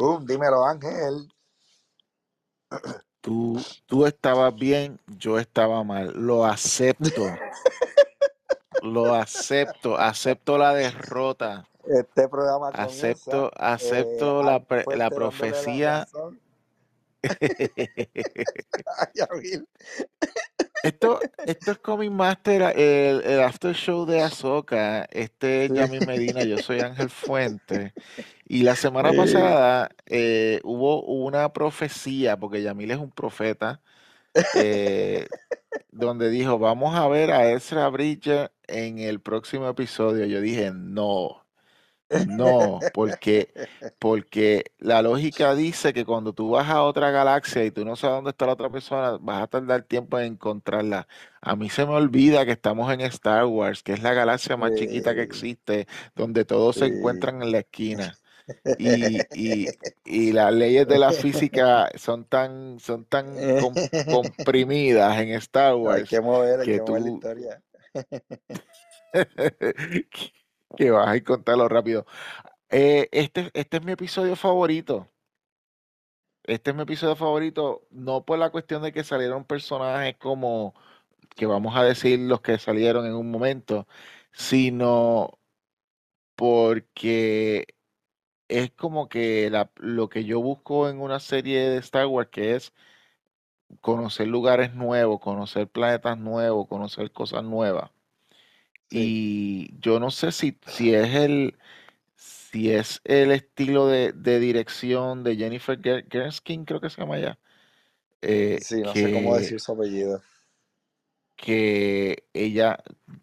Boom, dímelo, Ángel. Tú, tú estabas bien, yo estaba mal. Lo acepto. Lo acepto. Acepto la derrota. Este programa Acepto, comienza acepto eh, la, pre- la profecía. Esto, esto es Comic Master, el, el after show de Azoka. Este es. Yami Medina, yo soy Ángel Fuente. Y la semana pasada eh, hubo una profecía, porque Yamil es un profeta, eh, donde dijo, vamos a ver a Ezra Bridger en el próximo episodio. Yo dije, no, no, porque, porque la lógica dice que cuando tú vas a otra galaxia y tú no sabes dónde está la otra persona, vas a tardar tiempo en encontrarla. A mí se me olvida que estamos en Star Wars, que es la galaxia más chiquita que existe, donde todos se encuentran en la esquina. Y, y, y las leyes de la física son tan, son tan com- comprimidas en Star No, hay Wars que mover, hay que que mover la historia. que vas a contarlo rápido. Eh, este, este es mi episodio favorito. Este es mi episodio favorito, no por la cuestión de que salieron personajes como que vamos a decir los que salieron en un momento, sino porque es como que lo que yo busco en una serie de Star Wars, que es conocer lugares nuevos, conocer planetas nuevos, conocer cosas nuevas. Sí, Y yo no sé si, si es el, si es el estilo de, de dirección de Jennifer Ger- Gershkin, creo que se llama ella, eh, sí, no sé cómo decir su apellido. que ella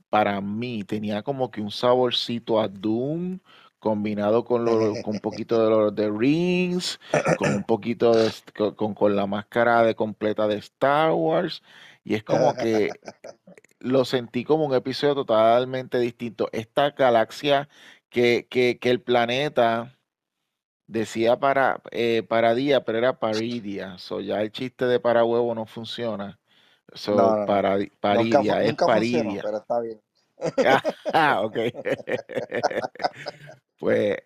para mí tenía como que un saborcito a Doom combinado con, lo, con un poquito de of the Rings, con un poquito de, con, con- con la máscara de completa de Star Wars. Y es como que lo sentí como un episodio totalmente distinto. Esta galaxia que, que, que el planeta decía para, eh, para día, pero era paridia. So, ya el chiste de para huevo no funciona. So, no, no. para, Nunca, paridia, es nunca funcionó, paridia. pero está bien. Ah, ok. Pues,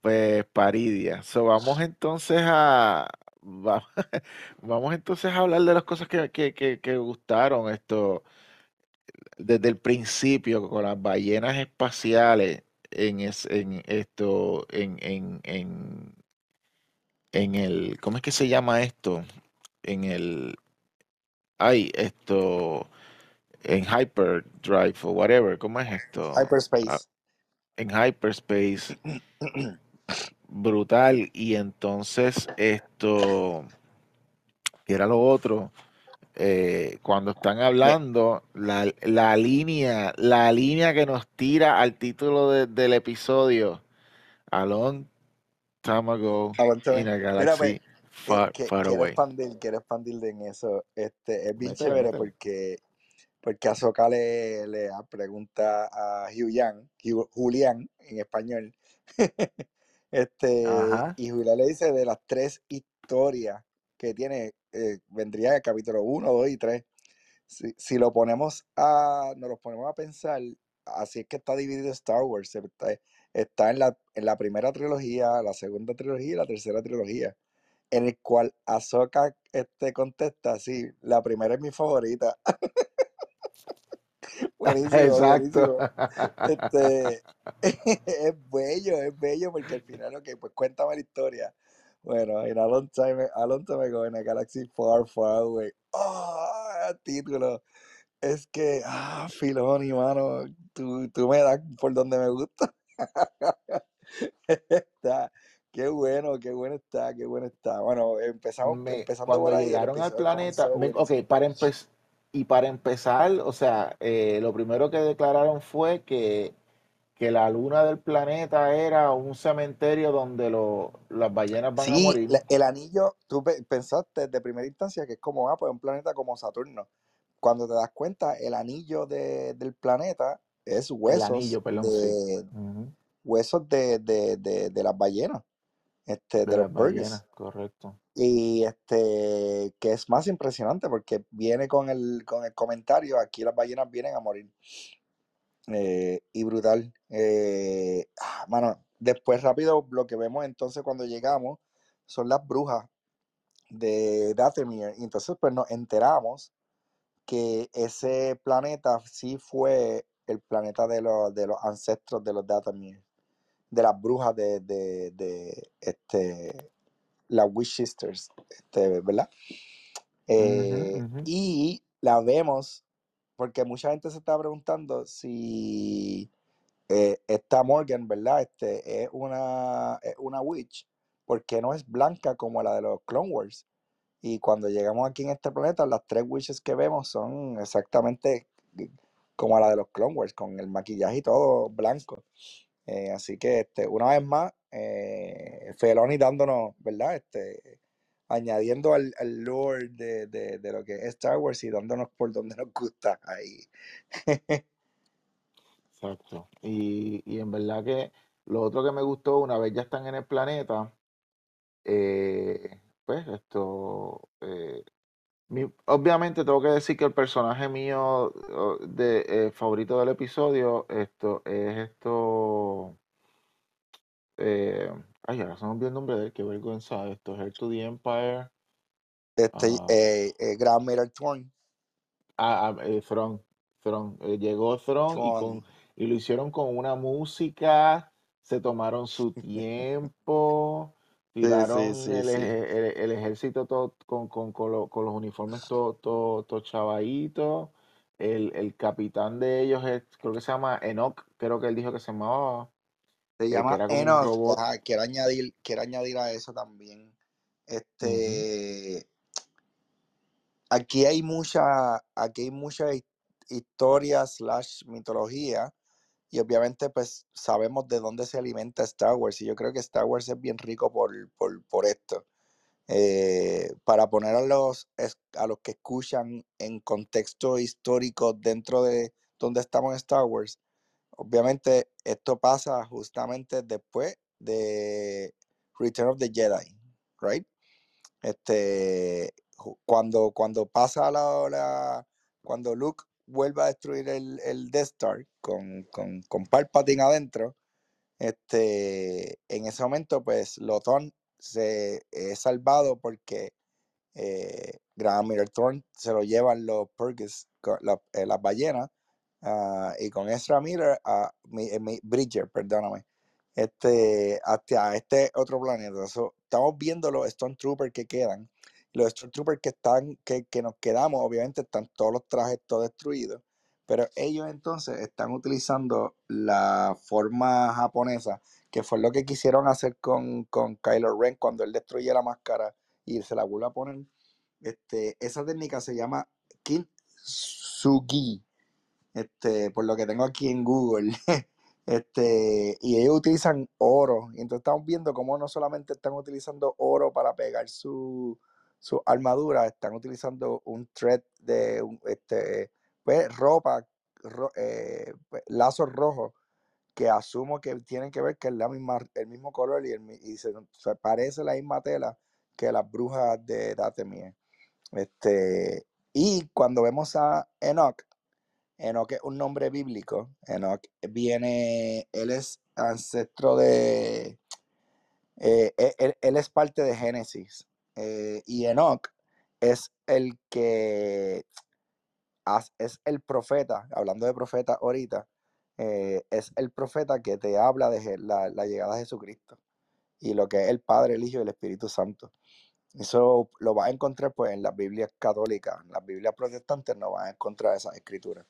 pues paridia. So, vamos entonces a, va- vamos entonces a hablar de las cosas que, que, que, que gustaron esto desde el principio con las ballenas espaciales en, es- en esto, en, en, en, en el, ¿cómo es que se llama esto? En el, ay, esto, en Hyperdrive o whatever, ¿cómo es esto? Ah, Hyperspace. en hyperspace, brutal. Y entonces esto, que era lo otro, eh, cuando están hablando, la, la línea, la línea que nos tira al título de- del episodio, A long time ago in a pues, galaxy que, far, que, far quiero away. expandir, quiero expandir en eso. Este, es bien chévere porque, porque Ahsoka le, le pregunta a Julián, Ju- Julián en español, este, Ajá. y Julián le dice de las tres historias que tiene, eh, vendría el capítulo 1, 2 y 3. Si, si lo ponemos a, nos lo ponemos a pensar, así es que está dividido Star Wars. Está, está en la, en la primera trilogía, la segunda trilogía y la tercera trilogía, en el cual Ahsoka este, contesta, sí, la primera es mi favorita. Buenísimo, Exacto. buenísimo. Este, es bello, es bello porque al final, ok, pues cuéntame la historia. Bueno, in a long time, a long time ago in a galaxy far, far away. ¡Oh! Título. Es que, ah, Filoni, mano, tú, tú me das por donde me gusta. Está, qué bueno, qué bueno está, qué bueno está. Bueno, empezamos, Me, empezando por cuando ahí, el llegaron al planeta, me- ok, para empezar, y para empezar, o sea, eh, lo primero que declararon fue que, que la luna del planeta era un cementerio donde lo- las ballenas van a morir. el anillo, tú pe- pensaste de primera instancia que es como, ah, pues un planeta como Saturno. Cuando te das cuenta, el anillo de- del planeta es El huesos anillo, perdón, sí. de huesos de, de, de, de las ballenas, este, De las los burgers. ballenas, correcto. Y este, que es más impresionante porque viene con el, con el comentario, aquí las ballenas vienen a morir. Eh, y brutal. Eh, ah, mano, después rápido lo que vemos entonces cuando llegamos son las brujas de Dathomir. Y entonces pues nos enteramos que ese planeta sí fue el planeta de los, de los ancestros de los Dathomir, de las brujas de, de, de este, las Witch Sisters, este, ¿verdad? Eh, y la vemos, porque mucha gente se está preguntando si eh, esta Morgan, ¿verdad? Este, es una, es una witch, porque no es blanca como la de los Clone Wars? Y cuando llegamos aquí en este planeta, las tres witches que vemos son exactamente como la de los Clone Wars, con el maquillaje y todo blanco. Eh, así que este, una vez más, eh, Feloni dándonos, ¿verdad? Este, añadiendo al, al lore de, de, de lo que es Star Wars y dándonos por donde nos gusta ahí. Exacto. Y, y en verdad que lo otro que me gustó, una vez ya están en el planeta, eh, pues esto, eh, obviamente tengo que decir que el personaje mío de, eh, favorito del episodio, esto, es esto, ay, ahora se me olvidó el nombre de él, qué vergüenza esto, Heir to the Empire, Este, ah, eh, eh, Grand Mirror Thorn ah, ah, eh, Thrawn, Thrawn, eh, llegó Thrawn y, con, y lo hicieron con una música, se tomaron su tiempo, Sí, sí, tiraron sí, el, el- el ejército todo con, con, con, lo- con los uniformes todo, todo, todo chavaditos. El, el capitán de ellos es, creo que se llama Enoch, creo que él dijo que se llamaba, Se que llama era robot. Ajá, quiero añadir, quiero añadir a eso también. Este, aquí hay mucha, aquí hay mucha hi- historia slash mitología y obviamente pues sabemos de dónde se alimenta Star Wars y yo creo que Star Wars es bien rico por, por, por esto. Eh, para poner a los, a los que escuchan en contexto histórico dentro de donde estamos en Star Wars, obviamente esto pasa justamente después de Return of the Jedi, right? Este, cuando, cuando pasa la, la- cuando Luke vuelve a destruir el, Death Star con, con, Palpatine adentro, este, en ese momento, pues Lothar se es salvado porque eh, Graham Miller Thorne se lo llevan los Purgis, eh, las ballenas, ah, y con Ezra Miller, a Bridger, perdóname, este, hasta este otro planeta. So, estamos viendo los Stormtroopers que quedan. Los Stormtroopers que están, que, que nos quedamos, obviamente están todos los trajes todos destruidos. Pero ellos entonces están utilizando la forma japonesa, que fue lo que quisieron hacer con, con Kylo Ren cuando él destruye la máscara y se la vuelve a poner. Este, esa técnica se llama Kintsugi, este, por lo que tengo aquí en Google. Este, y ellos utilizan oro. Y entonces estamos viendo cómo no solamente están utilizando oro para pegar su, su armadura, están utilizando un thread de este, pues, ropa, ro- eh, pues, lazos rojos que asumo que tienen que ver que es la misma, el mismo color y, se, parece la misma tela que las brujas de Dathomir. Este, y cuando vemos a Enoch, Enoch es un nombre bíblico. Enoch viene, él es ancestro de, eh, él, él- él es parte de Génesis. eh, y Enoch es el que es el profeta, hablando de profeta ahorita, eh, es el profeta que te habla de la llegada de Jesucristo y lo que es el Padre, el Hijo y el Espíritu Santo. Eso lo vas a encontrar pues en las Biblias católicas, en las Biblias protestantes no vas a encontrar esas escrituras.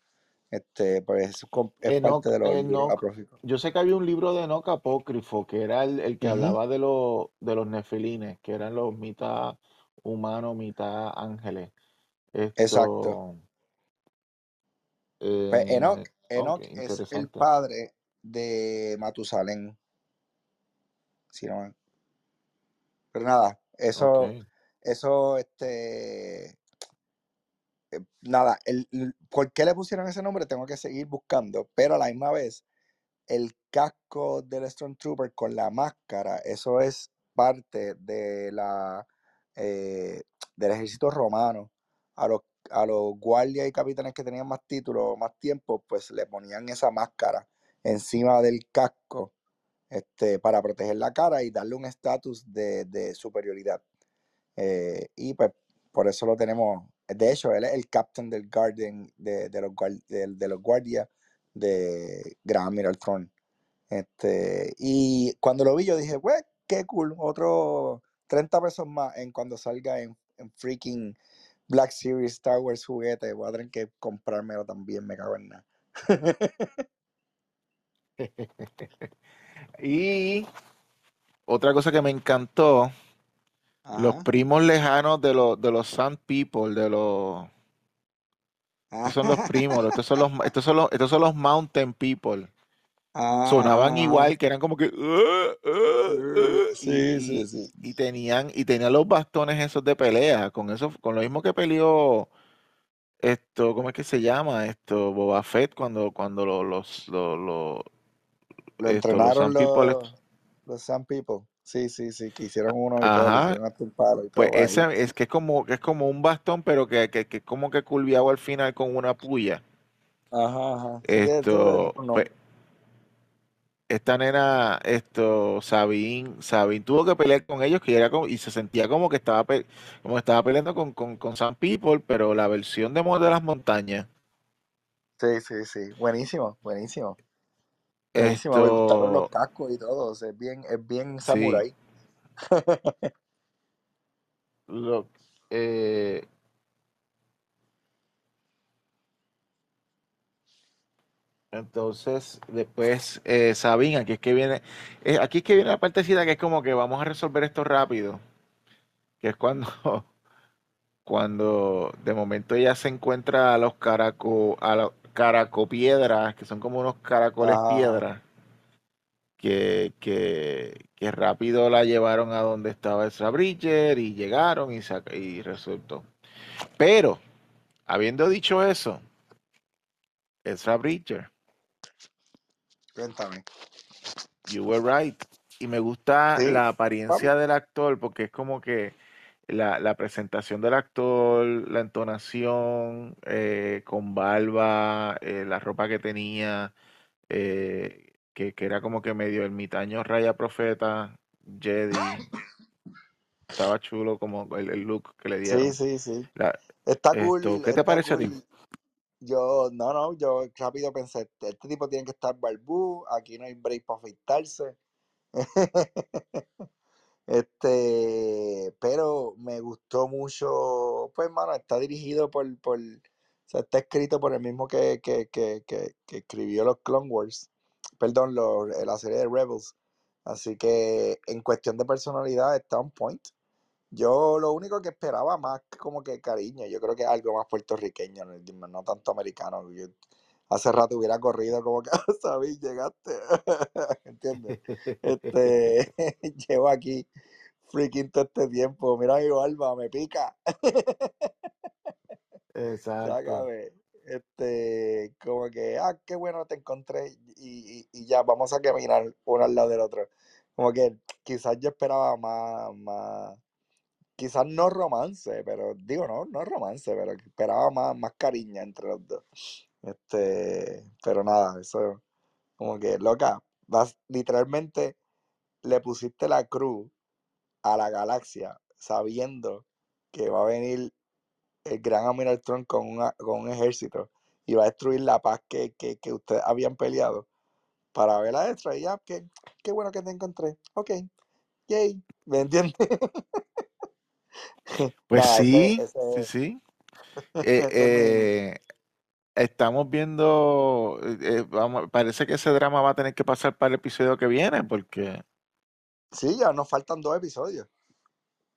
Este, pues es, Enoch, parte de los Enoch, apócrifos. yo sé que había un libro de Enoch apócrifo, que era el, el que hablaba de, los de los nefilines, que eran los mitad humanos, mitad ángeles. Exacto. Pues Enoch, eh, ok, Enoch es el padre de Matusalén. Si no Pero nada, eso, eso, este, nada, el, el- ¿por qué le pusieron ese nombre? Tengo que seguir buscando, pero a la misma vez, el casco del Stormtrooper con la máscara, eso es parte de la, eh, del ejército romano. A los, a los guardias y capitanes que tenían más títulos, más tiempo, pues le ponían esa máscara encima del casco este, para proteger la cara y darle un estatus de, de superioridad. Eh, y pues por eso lo tenemos. De hecho, él es el captain del Guardian, de, de los, de, de los guardias de Gran Admiral. Este, y cuando lo vi, yo dije, pues, qué cool, otro 30 pesos más en cuando salga en, en freaking Black Series Star Wars juguete. Voy a que comprármelo también, me cago en nada. Y otra cosa que me encantó, los primos lejanos de los, de los Sand People, de los... Estos son los primos, estos son los, estos son los, estos son los Mountain People. Sonaban ajá, igual, que eran como que... "Uh, uh, uh", Sí, y, sí, sí. y tenían, y tenían los bastones esos de pelea, con eso, con lo mismo que peleó esto, ¿cómo es que se llama? Esto, Boba Fett, cuando, cuando lo- los, los, los, Lo esto, los entrenaron Sand People, los, los Sand People. Sí, sí, sí, que hicieron uno y todo, ajá, hicieron hasta un palo y Pues todo ahí. ese es que es como, que es como un bastón, pero que, que, que como que curviado al final con una puya. Ajá, ajá. Esto pues, esta nena, esto, Sabine, Sabine tuvo que pelear con ellos, que era como, y se sentía como que estaba, pe- como estaba peleando con, con, con Some People, pero la versión de Modo de las Montañas. Sí, sí, sí. Buenísimo, buenísimo. Me gustaron los Esto, cascos y todo. o sea, es bien, es bien sí, samurai. eh, Entonces, después, eh, Sabine, aquí es que viene, eh, aquí es que viene la partecita que es como que vamos a resolver esto rápido, que es cuando, cuando de momento ella se encuentra a los caraco, a los caracopiedras, que son como unos caracoles ajá. piedras, que, que, que rápido la llevaron a donde estaba Ezra Bridger y llegaron y, y resultó. Pero, habiendo dicho eso, Ezra Bridger. Cuéntame. You were right. Y me gusta Sí, la apariencia del actor porque es como que la, la presentación del actor, la entonación, eh, con barba, eh, la ropa que tenía, eh, que, que era como que medio ermitaño, raya profeta, Jedi. Estaba chulo como el, el look que le Sí, dieron. sí, sí. La- Está esto, cool, ¿qué te está parece a ti? Yo, no, no, yo rápido pensé, este este tipo tiene que estar barbú, aquí no hay break para afeitarse. Este, pero me gustó mucho, pues, mano, está dirigido por, por, o sea, está escrito por el mismo que, que, que, que, que escribió los Clone Wars, perdón, los- la serie de Rebels. Así que en cuestión de personalidad está on point. Yo lo único que esperaba más como que cariño, yo creo que algo más puertorriqueño, no, no tanto americano. Yo hace rato hubiera corrido como que, "Ah, sabí, llegaste, ¿entiendes? Este, llevo aquí freaking todo este tiempo, mira mi barba, me pica, Exacto. sácame. Este, como que, ah, qué bueno te encontré y, y, y ya, vamos a caminar uno al lado del otro. Como que quizás yo esperaba más, más, quizás no romance, pero digo, no, no romance, pero esperaba más, más cariño entre los dos. Este, pero nada, eso, como que, loca, vas, literalmente le pusiste la cruz a la galaxia sabiendo que va a venir el gran Admiral Trump con, una, con un ejército y va a destruir la paz que, que, que ustedes habían peleado para ver a extra y ya, que, qué bueno que te encontré. Ok, yay, ¿me entiendes? Pues sí, sí, ese, sí. Eh, eh, Estamos viendo, eh, eh, vamos, parece que ese drama va a tener que pasar para el episodio que viene, porque Sí, ya nos faltan dos episodios.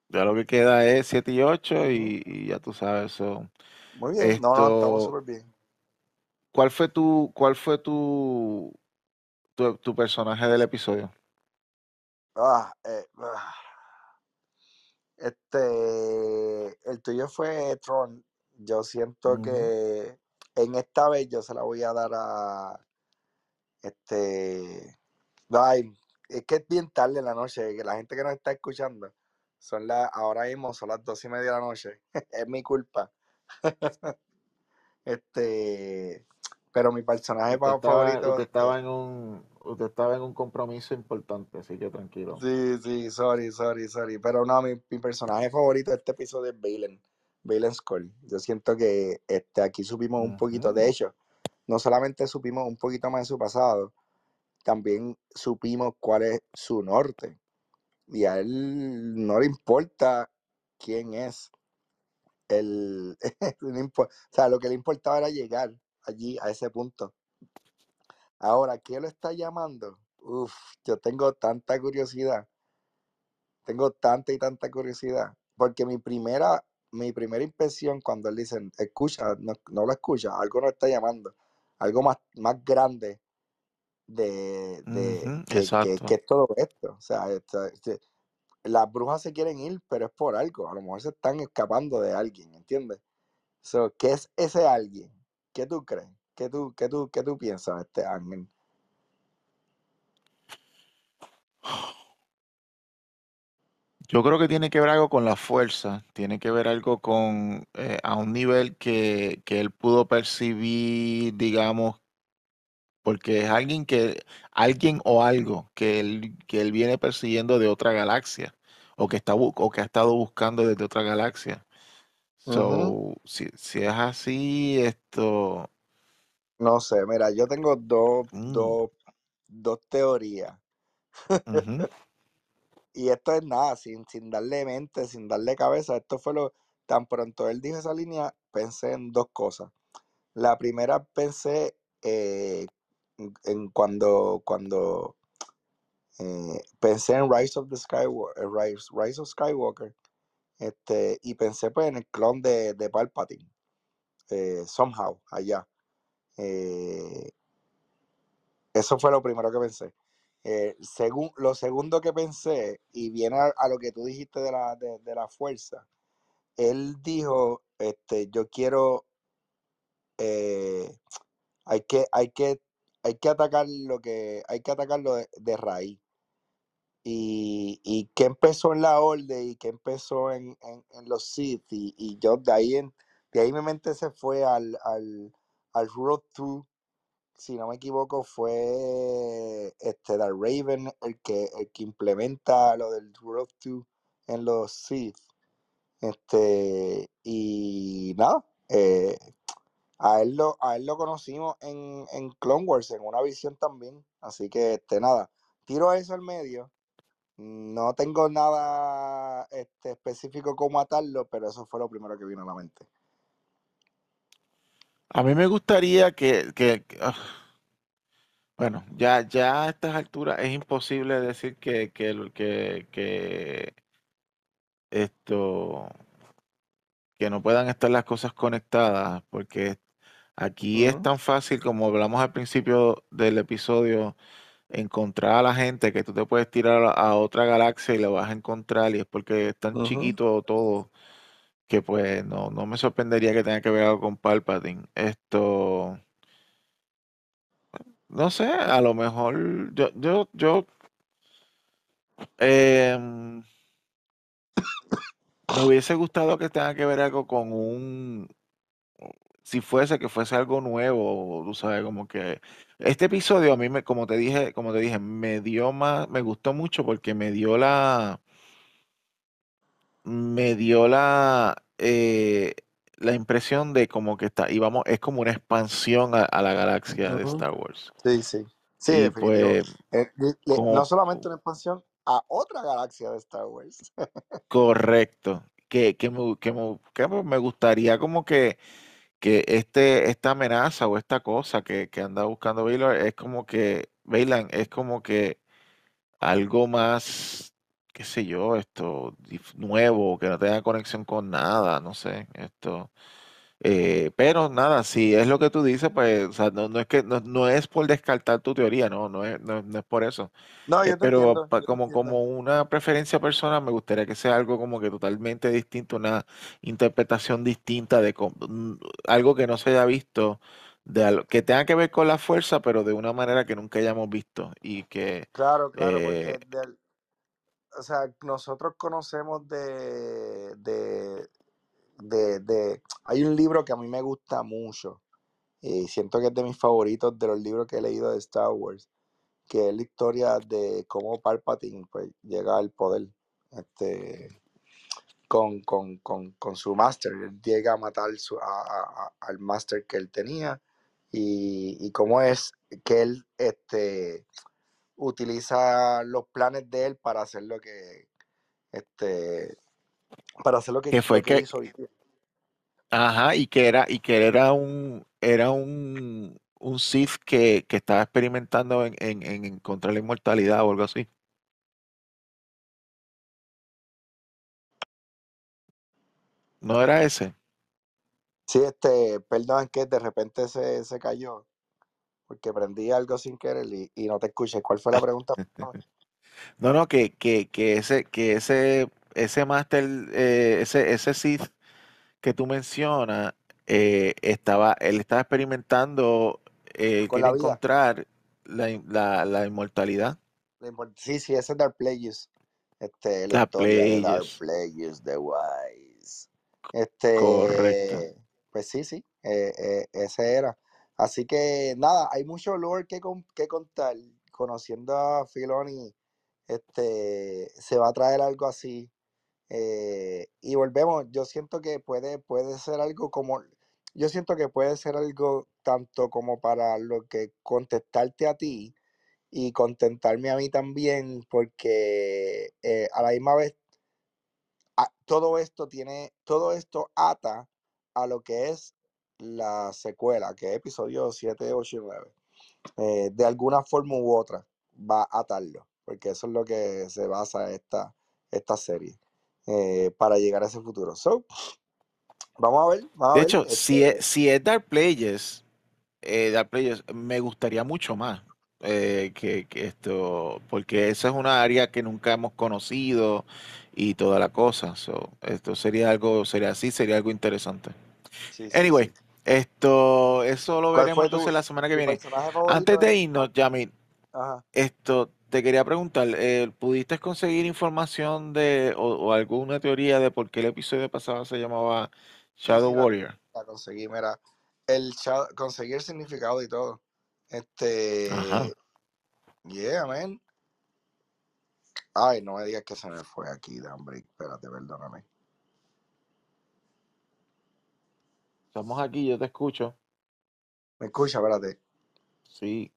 ya lo que queda es 7 y 8 Ujú. y, y ya tú sabes eso. Muy bien, no, no, estamos súper bien. ¿cuál fue tu, cuál fue tu, tu, tu personaje del episodio? Ah, eh, ah, este, el tuyo fue Tron. Yo siento que en esta vez yo se la voy a dar a este. Ay, es que es bien tarde en la noche, que la gente que nos está escuchando son las, ahora mismo son las dos y media de la noche. es mi culpa. este, pero mi personaje Usted fa- estaba, favorito usted estaba en un, usted estaba en un compromiso importante, así que tranquilo. Sí, sí, sorry, sorry, sorry. Pero no, mi, mi personaje favorito de este episodio es Balen, Balen Skull. Yo siento que este, aquí supimos un poquito, de hecho, no solamente supimos un poquito más de su pasado, también supimos cuál es su norte. Y a él no le importa quién es. El, o sea, lo que le importaba era llegar allí, a ese punto. Ahora, ¿qué lo está llamando? Uf, yo tengo tanta curiosidad. Tengo tanta y tanta curiosidad. Porque mi primera, mi primera impresión cuando él dice, escucha, no, no lo escucha, algo nos está llamando. Algo más, más grande de, que, que, exacto. que es todo esto. O sea, este, las brujas se quieren ir, pero es por algo. A lo mejor se están escapando de alguien, ¿entiendes? So, ¿Qué es ese alguien? ¿Qué tú crees? ¿Qué tú, qué tú, qué tú piensas, este ángel? Yo creo que tiene que ver algo con la fuerza, tiene que ver algo con eh, a un nivel que, que él pudo percibir, digamos, porque es alguien que, alguien o algo que él, que él viene persiguiendo de otra galaxia, o que está o que ha estado buscando desde otra galaxia. So, si, si es así, esto, No sé, mira, yo tengo dos, mm, dos, dos teorías. ujú, Y esto es nada, sin, sin darle mente, sin darle cabeza. Esto fue lo, tan pronto él dijo esa línea, pensé en dos cosas. La primera pensé eh, en, cuando, cuando eh, pensé en Rise of the Skywalker, Rise, Rise of Skywalker, este, y pensé pues en el clon de, de Palpatine, eh, somehow, allá. Eh, eso fue lo primero que pensé. Eh, segun- lo segundo que pensé, y viene a, lo que tú dijiste de la, de, de la fuerza, él dijo, este, yo quiero, eh, hay que, hay que, hay que atacar lo que, hay que atacarlo de, de raíz. Y, y que empezó en la orden y que empezó en, en, en los Sith y, y yo de ahí en, de ahí mi mente se fue al, al, al Road to si no me equivoco, fue este Darth Raven el que, el que implementa lo del Road to en los Sith. Este, y nada, eh, a, él lo, a él lo conocimos en, en Clone Wars, en una visión también. Así que, este, nada, tiro eso al medio. No tengo nada este, específico como atarlo, pero eso fue lo primero que vino a la mente. A mí me gustaría que, que- que- ah, bueno, ya, ya a estas alturas es imposible decir que, que, que, que esto, que no puedan estar las cosas conectadas, porque aquí es tan fácil como hablamos al principio del episodio, encontrar a la gente que tú te puedes tirar a, otra galaxia y la vas a encontrar y es porque es tan chiquito todo que pues no, no me sorprendería que tenga que ver algo con Palpatine. Esto, no sé, a lo mejor yo, yo, yo em, me hubiese gustado que tenga que ver algo con un, si fuese que fuese algo nuevo, tú sabes, como que este episodio a mí me, como te dije, como te dije, me dio más, me gustó mucho porque me dio la, me dio la, eh, la impresión de como que está, íbamos, es como una expansión a, a la galaxia de. Star Wars. Sí, sí. Sí, Y pues, Eh, no solamente una expansión a otra galaxia de Star Wars. correcto, que, que, me, que, me, que me gustaría como que que este, esta amenaza o esta cosa que, que anda buscando Baylor es como que, Baylan es como que algo más, qué sé yo, esto nuevo, que no tenga conexión con nada, no sé, esto. Eh, pero nada, si es lo que tú dices, pues, o sea, no, no es que no, no es por descartar tu teoría, no, no es, no, no es por eso. No, Eh, yo te pero entiendo, pa- yo como, como una preferencia personal, me gustaría que sea algo como que totalmente distinto, una interpretación distinta de com- mm, algo que no se haya visto, de al- que tenga que ver con la fuerza, pero de una manera que nunca hayamos visto y que Claro, claro, eh, porque o sea, nosotros conocemos de, de, de, hay un libro que a mí me gusta mucho y siento que es de mis favoritos de los libros que he leído de Star Wars, que es la historia de cómo Palpatine pues, llega al poder este, con, con, con, con su máster. Él llega a matar su, al máster que él tenía y, y cómo es que él este, utiliza los planes de él para hacer lo que este para hacer lo que, Que fue lo que que, hizo ajá, y que era, y que era un, era un, un Sith que, que estaba experimentando en, en, en encontrar la inmortalidad o algo así. ¿No era ese? Sí, este, perdón que de repente se, se cayó porque prendí algo sin querer y, y no te escuché. ¿Cuál fue la pregunta? No, no, que, que, que ese, que ese, ese máster, eh, ese, ese Sith que tú mencionas, eh, estaba, él estaba experimentando, eh, Con quería la vida. encontrar la, la, la inmortalidad. La Sí, sí, ese es Dark Plagueis. Este, la La historia de Dark. Plagueis de Wise. Correcto. Este, pues sí, sí, eh, ese era. Así que nada, hay mucho lore que, con- que contar. Conociendo a Filoni, este, se va a traer algo así. Eh, y volvemos, yo siento que puede, puede ser algo como, yo siento que puede ser algo tanto como para lo que contestarte a ti y contentarme a mí también, porque eh, a la misma vez todo esto tiene, todo esto ata a lo que es la secuela, que es episodio 7, 8 y 9. Eh, de alguna forma u otra va a atarlo, porque eso es lo que se basa esta, esta serie, eh, para llegar a ese futuro. So, vamos a ver, vamos a De ver. hecho, si Este, es, si es Dark Plagueis, eh, Dark Plagueis, me gustaría mucho más eh, que, que esto, porque esa es una área que nunca hemos conocido y toda la cosa. So, esto sería algo, sería así, sería algo interesante. sí, sí, Anyway, sí. Esto, eso lo ¿Cuál veremos entonces la semana que viene. Antes de irnos, Yami, Ajá. esto, te quería preguntar, eh, ¿pudiste conseguir información de, o, o alguna teoría de por qué el episodio pasado se llamaba Shadow sí, Warrior? la conseguí, mira. El conseguí el significado y todo. Este, Ajá. yeah, man. Ay, no me digas que se me fue aquí, hombre. Espérate, perdóname. Estamos aquí, yo te escucho. ¿Me escucha? Espérate. Sí.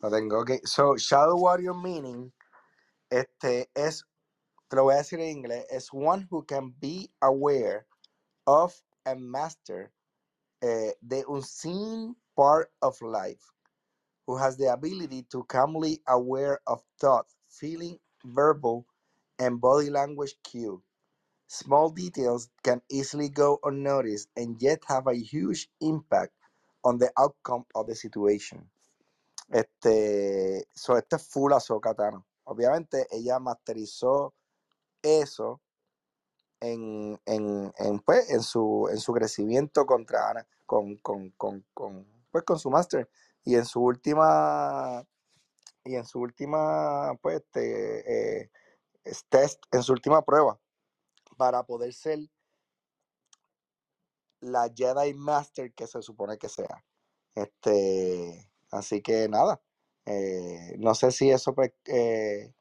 Lo tengo. Ok. So, Shadow Warrior meaning, este, es, te lo voy a decir en inglés, es one who can be aware of and master eh, the unseen part of life, who has the ability to calmly aware of thought, feeling, verbal, and body language cue. Small details can easily go unnoticed and yet have a huge impact on the outcome of the situation. Este, so este es full Ahsoka Tano. Obviamente ella masterizó eso en, en, en, pues, en, su, en su crecimiento contra Ana, con, con, con, con, pues, con su máster y en su última y en su última pues este, eh, es test en su última prueba para poder ser la Jedi Master que se supone que sea este así que nada eh, no sé si eso pues eh,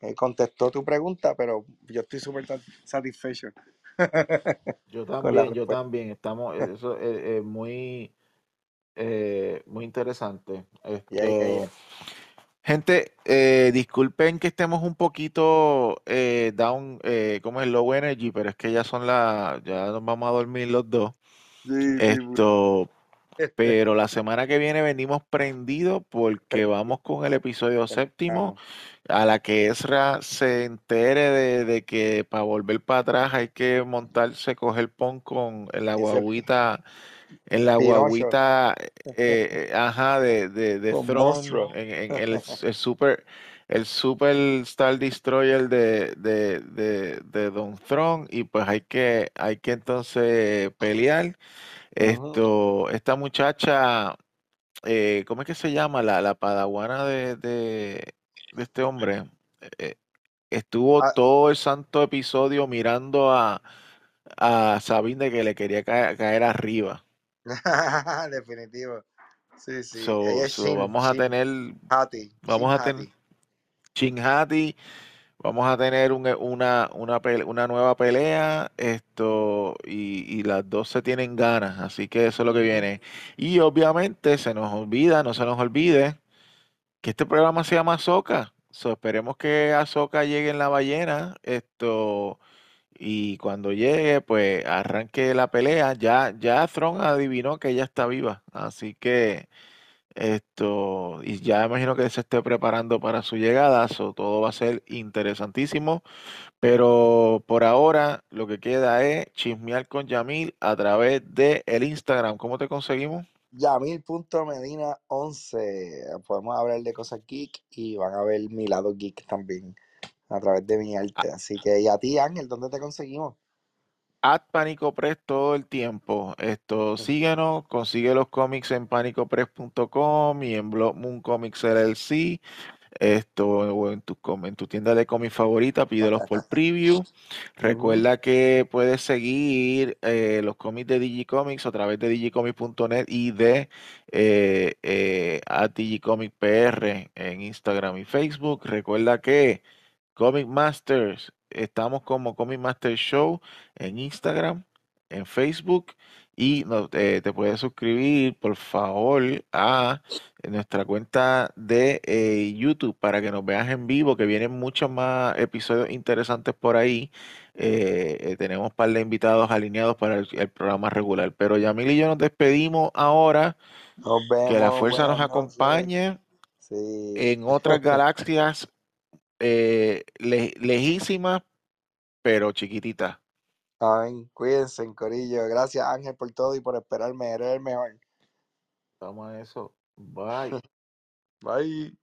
eh, contestó tu pregunta pero yo estoy súper sa- satisfecho Yo también, yo también. Estamos, eso es, muy, muy interesante. yeah, yeah, Esto, yeah. Gente, eh, disculpen que estemos un poquito eh, down, eh, como es low energy, pero es que ya son las, ya nos vamos a dormir los dos. Sí, sí, Esto, pero la semana que viene venimos prendidos porque vamos con el episodio séptimo, a la que Ezra se entere de, de que para volver para atrás hay que montarse, coger pon con la guaguita, en la guaguita, eh, ajá, de, de, de Throne, en, en el, el super, el super Star Destroyer de, de, de, de Don Throne, y pues hay que, hay que entonces pelear. Esto, esta muchacha, eh, ¿cómo es que se llama? La, la padawana de, de, de este hombre. Eh, estuvo Ah, todo el santo episodio mirando a, a Sabine de que le quería caer, caer arriba. definitivo. Sí, sí. So, Ella es so Shin, vamos a tener, Hati. vamos Shin a tener Hati. Chinhati, vamos a tener un- una, una, pele- una nueva pelea, esto, y, y las dos se tienen ganas, así que eso es lo que viene. Y obviamente se nos olvida, no se nos olvide, que este programa se llama Azoka. So, esperemos que Azoka llegue en la ballena, esto, y cuando llegue, pues arranque la pelea. Ya, ya Thron adivinó que ella está viva, así que esto, y ya imagino que se esté preparando para su llegada, so, todo va a ser interesantísimo. Pero por ahora lo que queda es chismear con Yamil a través de el Instagram. ¿Cómo te conseguimos? Yamil.medina11. Podemos hablar de cosas geek y van a ver mi lado geek también a través de mi arte. Así que, y a ti, Ángel, ¿dónde te conseguimos? At Pánico Press todo el tiempo. Esto, síguenos, consigue los cómics en panicopress.com y en Blog Moon Comics LLC. Esto, o en tu, com- en tu tienda de cómics favorita, pídelos por preview. Recuerda que puedes seguir eh, los cómics de Digicomics a través de digicomics.net y de eh, eh, a Digicomic PR en Instagram y Facebook. Recuerda que Comic Masters, estamos como Comic Master Show en Instagram, en Facebook y no- eh, te puedes suscribir, por favor, a nuestra cuenta de eh, YouTube para que nos veas en vivo, que vienen muchos más episodios interesantes por ahí. Eh, tenemos un par de invitados alineados para el, el programa regular. Pero Yamil y yo nos despedimos ahora. Nos Que la vemos. fuerza nos acompañe Sí. en otras galaxias eh, le- lejísimas, pero chiquititas. Amén. Cuídense, Corillo. Gracias, Ángel, por todo y por esperarme. Eres el mejor. Vamos a eso. Bye. Bye.